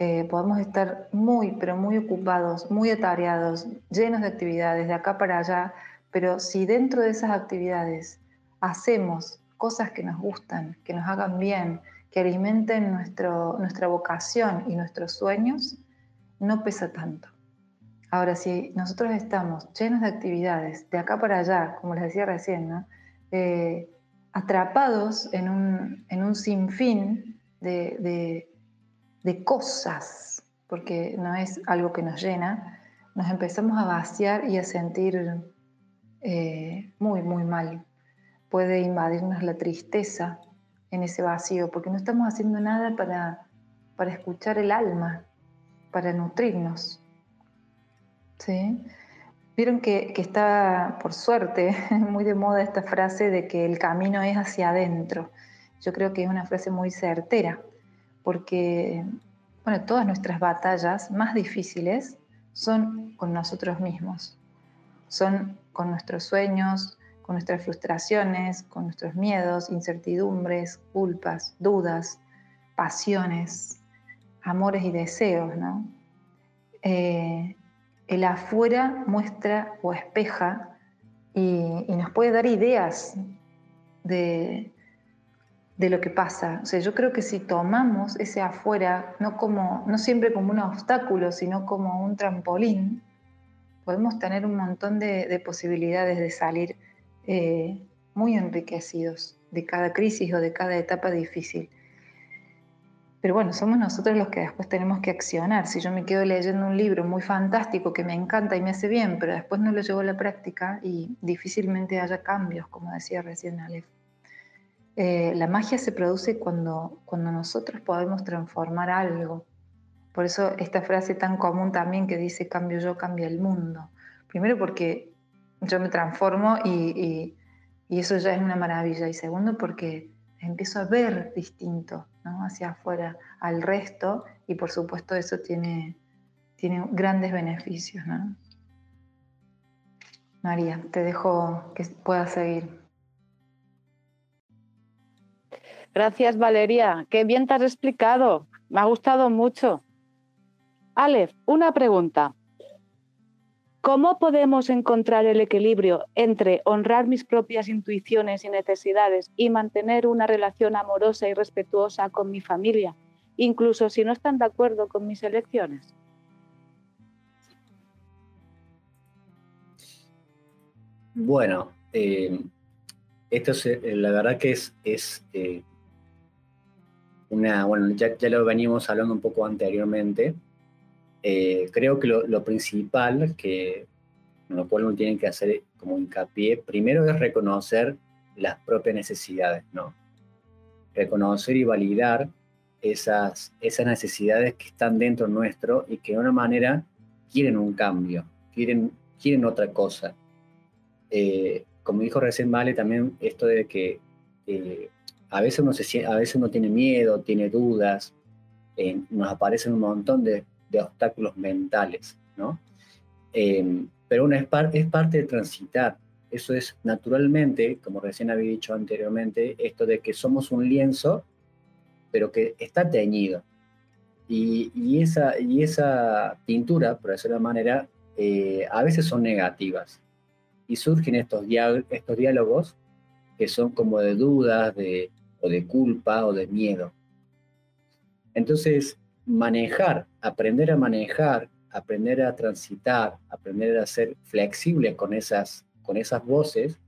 Eh, podemos estar muy, pero muy ocupados, muy atareados, llenos de actividades de acá para allá, pero si dentro de esas actividades hacemos cosas que nos gustan, que nos hagan bien, que alimenten nuestra vocación y nuestros sueños, no pesa tanto. Ahora, si nosotros estamos llenos de actividades, de acá para allá, como les decía recién, eh, atrapados en un, en un sinfín de, de cosas, porque no es algo que nos llena, nos empezamos a vaciar y a sentir eh, muy, muy mal. Puede invadirnos la tristeza en ese vacío, porque no estamos haciendo nada para, para escuchar el alma, para nutrirnos. ¿Sí? Vieron que, que, está, por suerte, (laughs) muy de moda esta frase de que el camino es hacia adentro. Yo creo que es una frase muy certera, porque bueno, todas nuestras batallas más difíciles son con nosotros mismos, son con nuestros sueños, con nuestras frustraciones, con nuestros miedos, incertidumbres, culpas, dudas, pasiones, amores y deseos, ¿no? Eh, el afuera muestra o espeja y, nos puede dar ideas de, de, lo que pasa. O sea, yo creo que si tomamos ese afuera, no, como, no siempre como un obstáculo, sino como un trampolín, podemos tener un montón de, posibilidades de salir eh, muy enriquecidos de cada crisis o de cada etapa difícil. Pero bueno, somos nosotros los que después tenemos que accionar. Si yo me quedo leyendo un libro muy fantástico que me encanta y me hace bien, pero después no lo llevo a la práctica y difícilmente haya cambios, como decía recién Aleph. Eh, la magia se produce cuando, cuando nosotros podemos transformar algo. Por eso esta frase tan común también que dice cambio yo, cambia el mundo. Primero porque yo me transformo y, y eso ya es una maravilla. Y segundo porque empiezo a ver distinto hacia afuera al resto y por supuesto eso tiene, tiene grandes beneficios. María, te dejo que puedas seguir. Gracias Valeria, qué bien te has explicado, me ha gustado mucho. Aleph, una pregunta. ¿Cómo podemos encontrar el equilibrio entre honrar mis propias intuiciones y necesidades y mantener una relación amorosa y respetuosa con mi familia, incluso si no están de acuerdo con mis elecciones? Bueno, eh, esto es, la verdad que es, eh, una, bueno, ya, ya, lo veníamos hablando un poco anteriormente, eh, creo que lo, principal que lo cual uno tiene que hacer como hincapié, primero es reconocer las propias necesidades, ¿no? Reconocer y validar esas, esas necesidades que están dentro nuestro y que de una manera quieren un cambio, quieren, quieren otra cosa. Eh, como dijo recién Vale, también esto de que eh, a, veces uno se, a veces uno tiene miedo, tiene dudas, nos aparecen un montón de, obstáculos mentales, ¿no? Eh, pero una es, es parte de transitar. Eso es naturalmente, como recién había dicho anteriormente, esto de que somos un lienzo, pero que está teñido. Y, esa, y esa pintura, por decirlo de manera, eh, a veces son negativas. Y surgen estos, estos diálogos que son como de dudas, de, o de culpa, o de miedo. Entonces, manejar, aprender a manejar, aprender a transitar, aprender a ser flexible con esas, con esas voces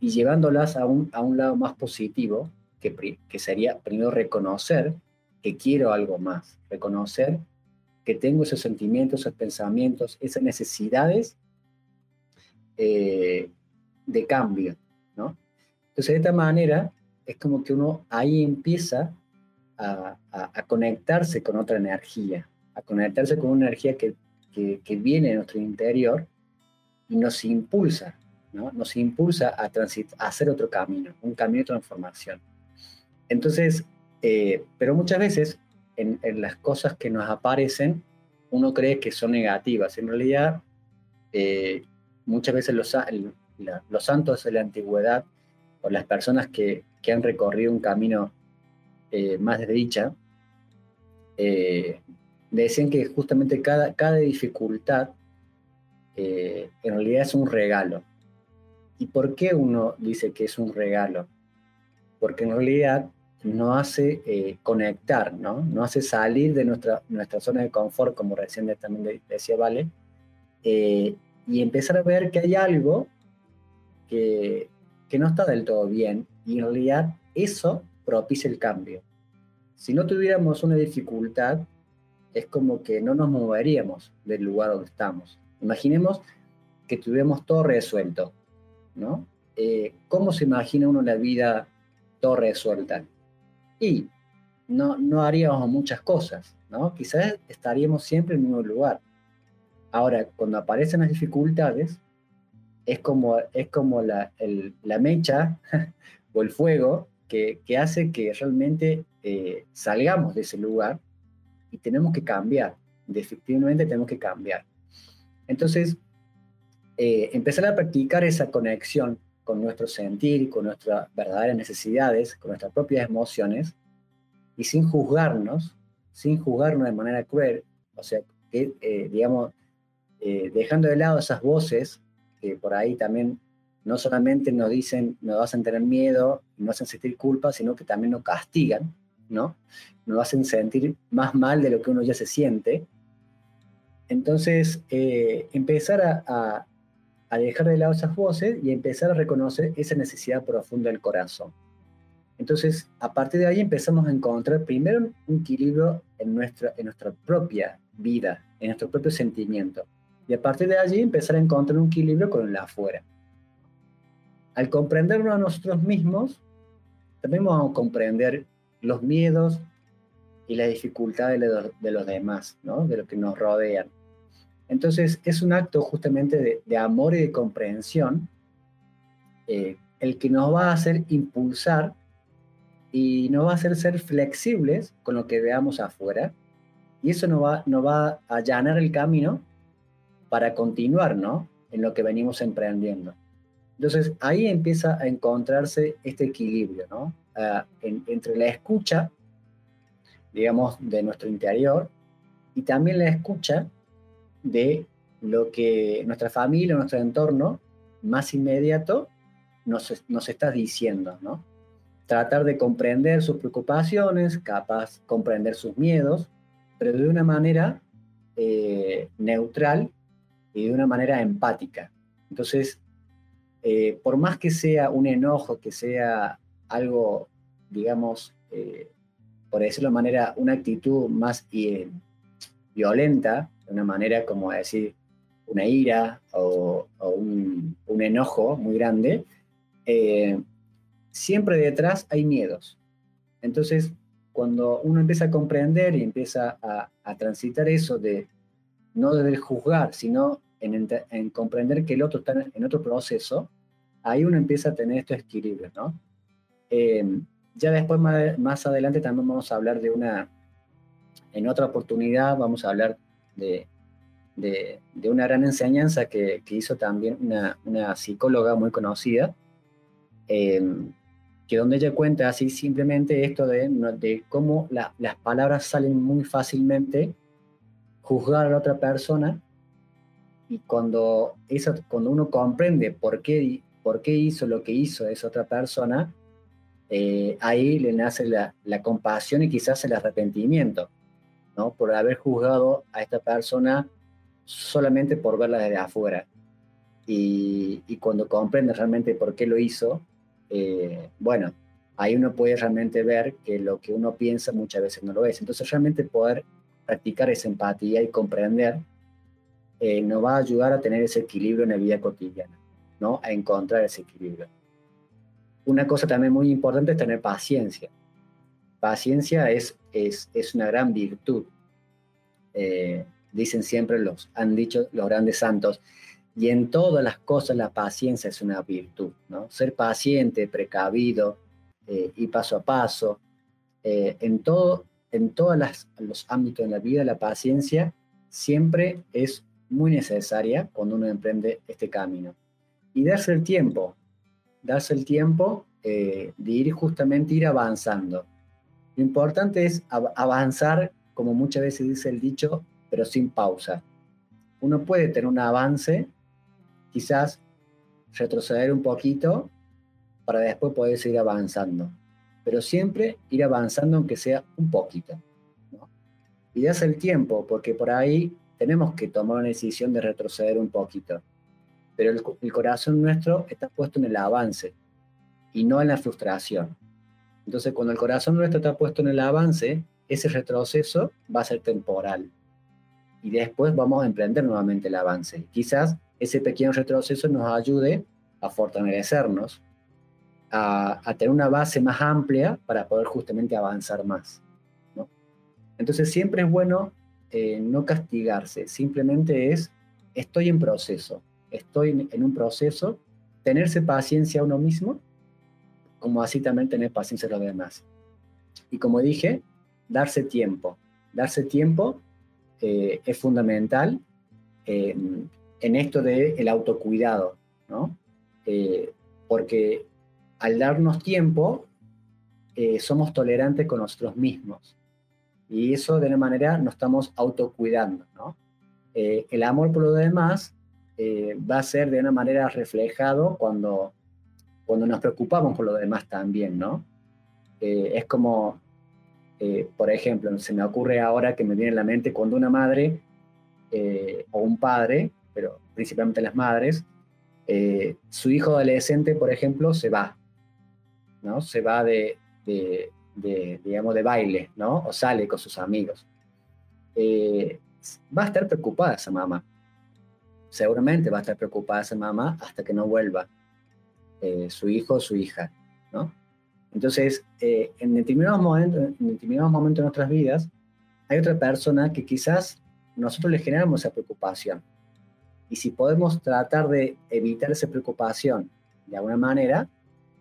y llevándolas a un, a un lado más positivo, que, que sería primero reconocer que quiero algo más, reconocer que tengo esos sentimientos, esos pensamientos, esas necesidades eh, de cambio, ¿no? Entonces, de esta manera, es como que uno ahí empieza a, conectarse con otra energía, a conectarse con una energía que, que, viene de nuestro interior y nos impulsa, ¿no? nos impulsa a, a hacer otro camino, un camino de transformación. Entonces, eh, pero muchas veces en, las cosas que nos aparecen, uno cree que son negativas. En realidad, eh, muchas veces los, los santos de la antigüedad o las personas que, que han recorrido un camino eh, más de dicha, eh, decían que justamente cada, cada dificultad eh, en realidad es un regalo. ¿Y por qué uno dice que es un regalo? Porque en realidad no hace conectar, ¿no? No hace salir de nuestra, nuestra zona de confort, como recién también decía Vale, y empezar a ver que hay algo que, que no está del todo bien, y en realidad eso propicia el cambio. Si no tuviéramos una dificultad, es como que no nos moveríamos del lugar donde estamos. Imaginemos que tuviéramos todo resuelto, ¿no? Eh, ¿Cómo se imagina uno la vida todo resuelta? Y no, no haríamos muchas cosas, ¿no? Quizás estaríamos siempre en el mismo lugar. Ahora, cuando aparecen las dificultades, es como, es como la, la mecha el fuego que, hace que realmente eh, salgamos de ese lugar y tenemos que cambiar, definitivamente tenemos que cambiar. Entonces, eh, empezar a practicar esa conexión con nuestro sentir, con nuestras verdaderas necesidades, con nuestras propias emociones, y sin juzgarnos, sin juzgarnos de manera cruel, o sea, que, eh, digamos, dejando de lado esas voces que por ahí también no solamente nos dicen, nos hacen tener miedo, nos hacen sentir culpa, sino que también nos castigan, ¿no? Nos hacen sentir más mal de lo que uno ya se siente. Entonces, eh, empezar a, a, dejar de lado esas voces y empezar a reconocer esa necesidad profunda del corazón. Entonces, a partir de ahí empezamos a encontrar primero un equilibrio en nuestra, propia vida, en nuestro propio sentimiento. Y a partir de allí empezar a encontrar un equilibrio con el afuera. Al comprendernos a nosotros mismos, también vamos a comprender los miedos y las dificultades de los, demás, ¿no? de los que nos rodean. Entonces es un acto justamente de, amor y de comprensión eh, el que nos va a hacer impulsar y nos va a hacer ser flexibles con lo que veamos afuera y eso nos va, nos va a allanar el camino para continuar ¿no? en lo que venimos emprendiendo. Entonces ahí empieza a encontrarse este equilibrio ¿no? Ah, entre la escucha, digamos, de nuestro interior y también la escucha de lo que nuestra familia, nuestro entorno más inmediato nos, nos está diciendo, ¿no? Tratar de comprender sus preocupaciones, capaz comprender sus miedos, pero de una manera eh, neutral y de una manera empática. Entonces, eh, por más que sea un enojo, que sea algo, digamos, eh, por decirlo de manera, una actitud más eh, violenta, de una manera como decir una ira o, un, enojo muy grande, siempre detrás hay miedos. Entonces, cuando uno empieza a comprender y empieza a, transitar eso de no de juzgar, sino en, comprender que el otro está en otro proceso, ahí uno empieza a tener estos equilibrios, ¿no? Em, ya después, más, adelante, también vamos a hablar de una, en otra oportunidad, vamos a hablar de, de, una gran enseñanza que, hizo también una, una, psicóloga muy conocida, em, que donde ella cuenta así simplemente esto de, de cómo las palabras salen muy fácilmente, juzgar a la otra persona y cuando, eso, cuando uno comprende por qué, por qué hizo lo que hizo esa otra persona, eh, ahí le nace la, compasión y quizás el arrepentimiento, ¿no? Por haber juzgado a esta persona solamente por verla desde afuera. Y, y cuando comprende realmente por qué lo hizo, eh, bueno, ahí uno puede realmente ver que lo que uno piensa muchas veces no lo es. Entonces realmente poder practicar esa empatía y comprender eh, nos va a ayudar a tener ese equilibrio en la vida cotidiana, ¿no? A encontrar ese equilibrio. Una cosa también muy importante es tener paciencia. Paciencia es, es, es una gran virtud. Eh, dicen siempre los, han dicho los grandes santos, y en todas las cosas la paciencia es una virtud, ¿no? Ser paciente, precavido eh, y paso a paso. en todo, en todos los ámbitos de la vida, la paciencia siempre es muy necesaria cuando uno emprende este camino. Y darse el tiempo, darse el tiempo eh, de ir justamente ir avanzando. Lo importante es avanzar, como muchas veces dice el dicho, pero sin pausa. Uno puede tener un avance, quizás retroceder un poquito para después poder seguir avanzando, pero siempre ir avanzando aunque sea un poquito. Y darse el tiempo, porque por ahí tenemos que tomar una decisión de retroceder un poquito. Pero el, corazón nuestro está puesto en el avance y no en la frustración. Entonces, cuando el corazón nuestro está puesto en el avance, ese retroceso va a ser temporal. Y después vamos a emprender nuevamente el avance. Quizás ese pequeño retroceso nos ayude a fortalecernos, a, tener una base más amplia para poder justamente avanzar más. Entonces siempre es bueno eh, no castigarse, simplemente es, estoy en proceso, estoy en, un proceso, tenerse paciencia a uno mismo, como así también tener paciencia a los demás. Y como dije, darse tiempo. Darse tiempo eh, es fundamental eh, en esto del el autocuidado, ¿no? porque al darnos tiempo, somos tolerantes con nosotros mismos. Y eso de una manera nos estamos autocuidando, ¿no? Eh, el amor por lo demás eh, va a ser de una manera reflejado cuando, cuando nos preocupamos por lo demás también, ¿no? Eh, es como, por ejemplo, se me ocurre ahora que me viene a la mente cuando una madre o un padre, pero principalmente las madres, su hijo adolescente, por ejemplo, se va, ¿no? Se va de, de, digamos, de baile, ¿no? O sale con sus amigos. Eh, va a estar preocupada esa mamá. Seguramente va a estar preocupada esa mamá hasta que no vuelva eh, su hijo o su hija, ¿no? Entonces, eh, en, determinados momentos, en determinados momentos de nuestras vidas, hay otra persona que quizás nosotros le generamos esa preocupación. Y si podemos tratar de evitar esa preocupación de alguna manera,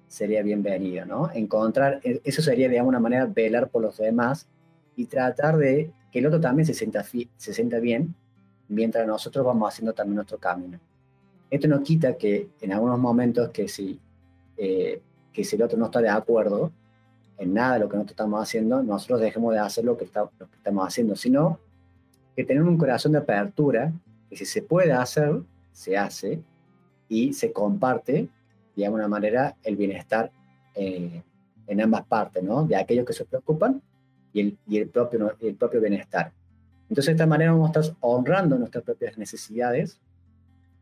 sería bienvenido, ¿no? Encontrar, e, eso sería de alguna manera velar por los demás y tratar de que el otro también se sienta, se sienta bien mientras nosotros vamos haciendo también nuestro camino. Esto no quita que en algunos momentos que si, eh, que si el otro no está de acuerdo en nada de lo que nosotros estamos haciendo, nosotros dejemos de hacer lo que, está, lo que estamos haciendo, sino que tener un corazón de apertura, que si se puede hacer, se hace y se comparte de alguna manera, el bienestar eh, en ambas partes, ¿no? De aquellos que se preocupan y el, y el, propio, el propio bienestar. Entonces, de esta manera vamos a estar honrando nuestras propias necesidades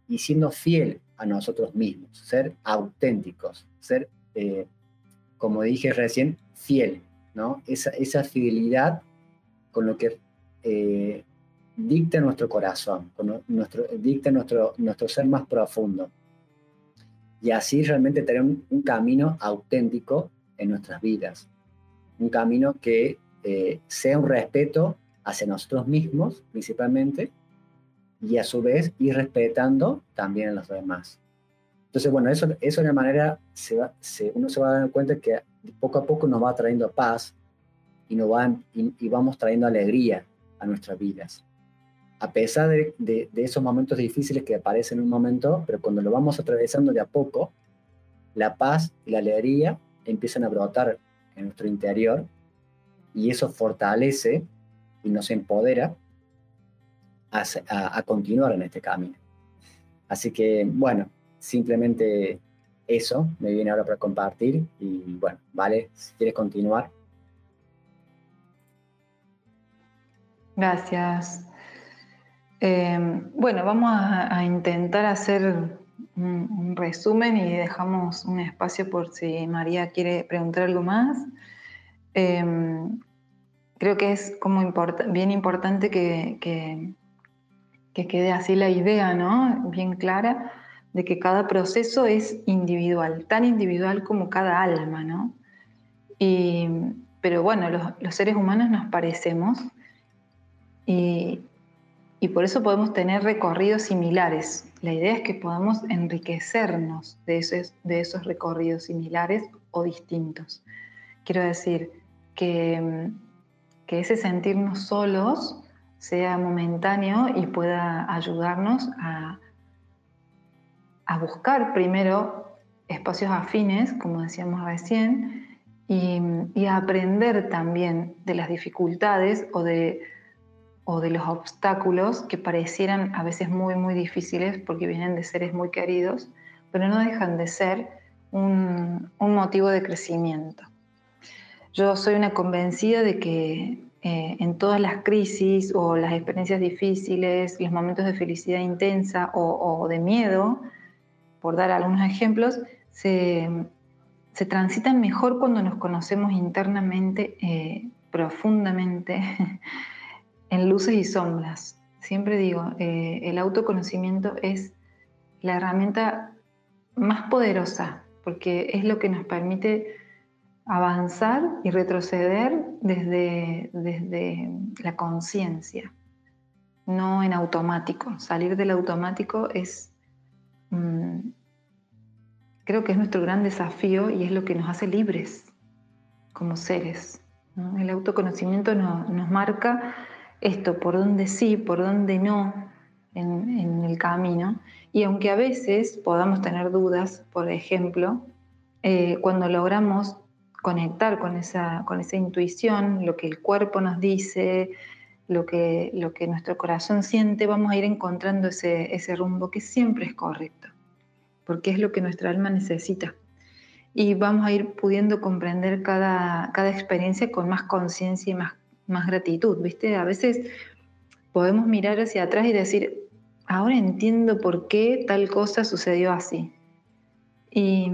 y siendo fiel a nosotros mismos, ser auténticos, ser, eh, como dije recién, fiel, ¿no? Esa, esa fidelidad con lo que eh, dicta nuestro corazón, con nuestro, dicta nuestro, nuestro ser más profundo y así realmente tener un, camino auténtico en nuestras vidas. Un camino que eh, sea un respeto hacia nosotros mismos principalmente y a su vez ir respetando también a los demás. Entonces, bueno, eso, eso de una manera se va, uno se va a dar cuenta que poco a poco nos va trayendo paz y, nos van, y vamos trayendo alegría a nuestras vidas a pesar de, esos momentos difíciles que aparecen en un momento, pero cuando lo vamos atravesando de a poco, la paz y la alegría empiezan a brotar en nuestro interior y eso fortalece y nos empodera a, continuar en este camino. Así que, bueno, simplemente eso me viene ahora para compartir y bueno, vale, si quieres continuar. Gracias. Eh, bueno, vamos a, intentar hacer un, resumen y dejamos un espacio por si María quiere preguntar algo más. Eh, creo que es como bien importante que, que, quede así la idea, ¿no? Bien clara, de que cada proceso es individual, tan individual como cada alma, ¿no? pero bueno, los, los seres humanos nos parecemos y, y por eso podemos tener recorridos similares. La idea es que podamos enriquecernos de esos, de esos recorridos similares o distintos. Quiero decir que, que ese sentirnos solos sea momentáneo y pueda ayudarnos a, a buscar primero espacios afines, como decíamos recién, y, y, a aprender también de las dificultades o de o de los obstáculos que parecieran a veces muy, muy difíciles porque vienen de seres muy queridos, pero no dejan de ser un, motivo de crecimiento. Yo soy una convencida de que eh, en todas las crisis o las experiencias difíciles, los momentos de felicidad intensa o, de miedo, por dar algunos ejemplos, se, transitan mejor cuando nos conocemos internamente, eh, profundamente, (laughs) en luces y sombras. Siempre digo, eh, el autoconocimiento es la herramienta más poderosa, porque es lo que nos permite avanzar y retroceder desde, desde la conciencia, no en automático. Salir del automático es, mm, creo que es nuestro gran desafío y es lo que nos hace libres como seres. El autoconocimiento nos marca esto, por dónde sí, por dónde no en, el camino. Y aunque a veces podamos tener dudas, por ejemplo, eh, cuando logramos conectar con esa, con esa intuición, lo que el cuerpo nos dice, lo que, lo que nuestro corazón siente, vamos a ir encontrando ese, ese rumbo que siempre es correcto, porque es lo que nuestra alma necesita. Y vamos a ir pudiendo comprender cada, cada experiencia con más conciencia y más, más gratitud, ¿viste? A veces podemos mirar hacia atrás y decir, ahora entiendo por qué tal cosa sucedió así. Y,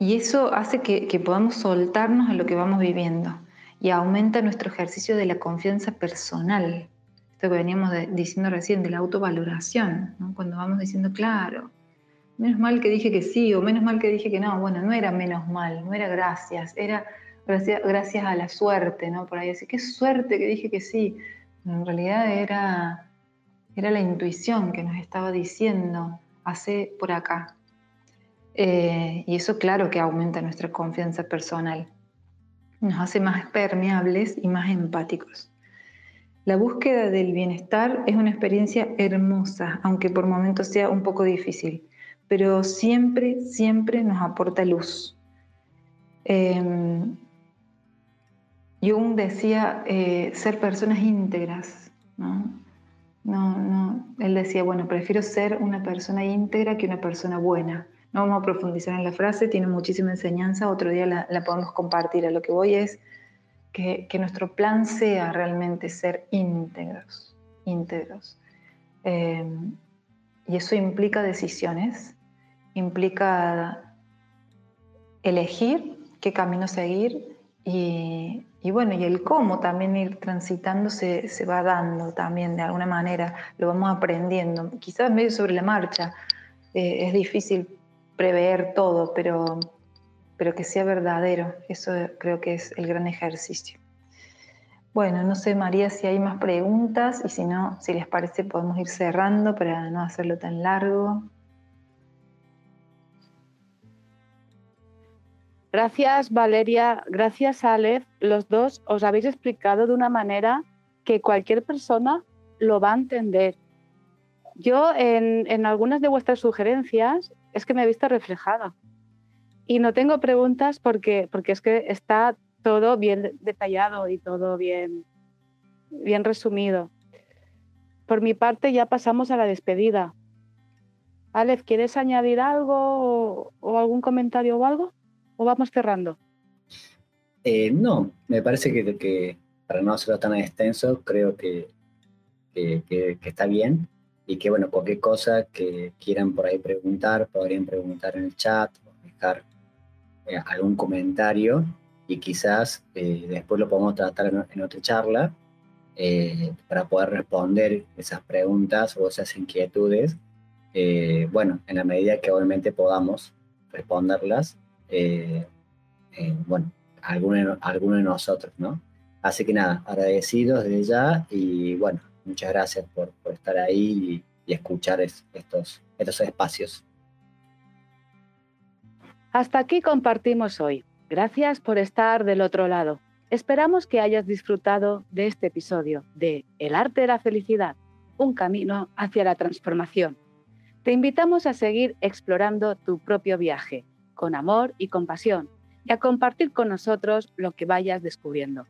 y eso hace que, podamos soltarnos a lo que vamos viviendo y aumenta nuestro ejercicio de la confianza personal. Esto que veníamos diciendo recién, de la autovaloración, cuando vamos diciendo, claro, menos mal que dije que sí o menos mal que dije que no. Bueno, no era menos mal, no era gracias, era gracias, a la suerte, ¿no? Por ahí decir, qué suerte que dije que sí. en realidad era, era la intuición que nos estaba diciendo, hace por acá. Eh, y eso claro que aumenta nuestra confianza personal. Nos hace más permeables y más empáticos. La búsqueda del bienestar es una experiencia hermosa, aunque por momentos sea un poco difícil, pero siempre, siempre nos aporta luz. Jung decía eh, ser personas íntegras, ¿no? No, no, él decía, bueno, prefiero ser una persona íntegra que una persona buena. No vamos a profundizar en la frase, tiene muchísima enseñanza, otro día la, podemos compartir. A lo que voy es que, nuestro plan sea realmente ser íntegros, íntegros. Eh, y eso implica decisiones, implica elegir qué camino seguir y, bueno, y el cómo también ir transitando se, se, va dando también de alguna manera, lo vamos aprendiendo, quizás medio sobre la marcha, eh, es difícil prever todo, pero, pero que sea verdadero. Eso creo que es el gran ejercicio. Bueno, no sé, María, si hay más preguntas y si no, si les parece, podemos ir cerrando para no hacerlo tan largo. Gracias, Valeria. Gracias, Alex. Los dos os habéis explicado de una manera que cualquier persona lo va a entender. Yo en, en algunas de vuestras sugerencias es que me he visto reflejada. Y no tengo preguntas porque, porque es que está todo bien detallado y todo bien, bien resumido. Por mi parte ya pasamos a la despedida. Alex, ¿quieres añadir algo o, algún comentario o algo? ¿O vamos cerrando? Eh, no, me parece que, que, para no hacerlo tan extenso, creo que, que, que está bien y que bueno, cualquier cosa que quieran por ahí preguntar, podrían preguntar en el chat o dejar eh, algún comentario y quizás eh, después lo podemos tratar en, otra charla eh, para poder responder esas preguntas o esas inquietudes, bueno, en la medida que obviamente podamos responderlas, bueno, alguno, alguno de nosotros, ¿no? Así que nada, agradecidos desde ya y bueno, muchas gracias por, estar ahí y, escuchar estos, estos espacios. Hasta aquí compartimos hoy. Gracias por estar del otro lado. Esperamos que hayas disfrutado de este episodio de El arte de la felicidad, un camino hacia la transformación. Te invitamos a seguir explorando tu propio viaje, con amor y compasión, y a compartir con nosotros lo que vayas descubriendo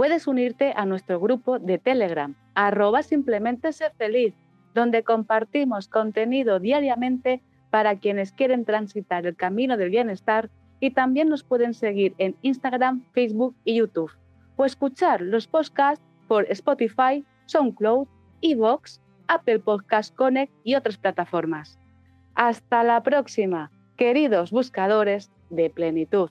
puedes unirte a nuestro grupo de Telegram, arroba simplemente ser feliz, donde compartimos contenido diariamente para quienes quieren transitar el camino del bienestar y también nos pueden seguir en Instagram, Facebook y YouTube o escuchar los podcasts por Spotify, SoundCloud, Evox, Apple Podcast Connect y otras plataformas. Hasta la próxima, queridos buscadores de plenitud.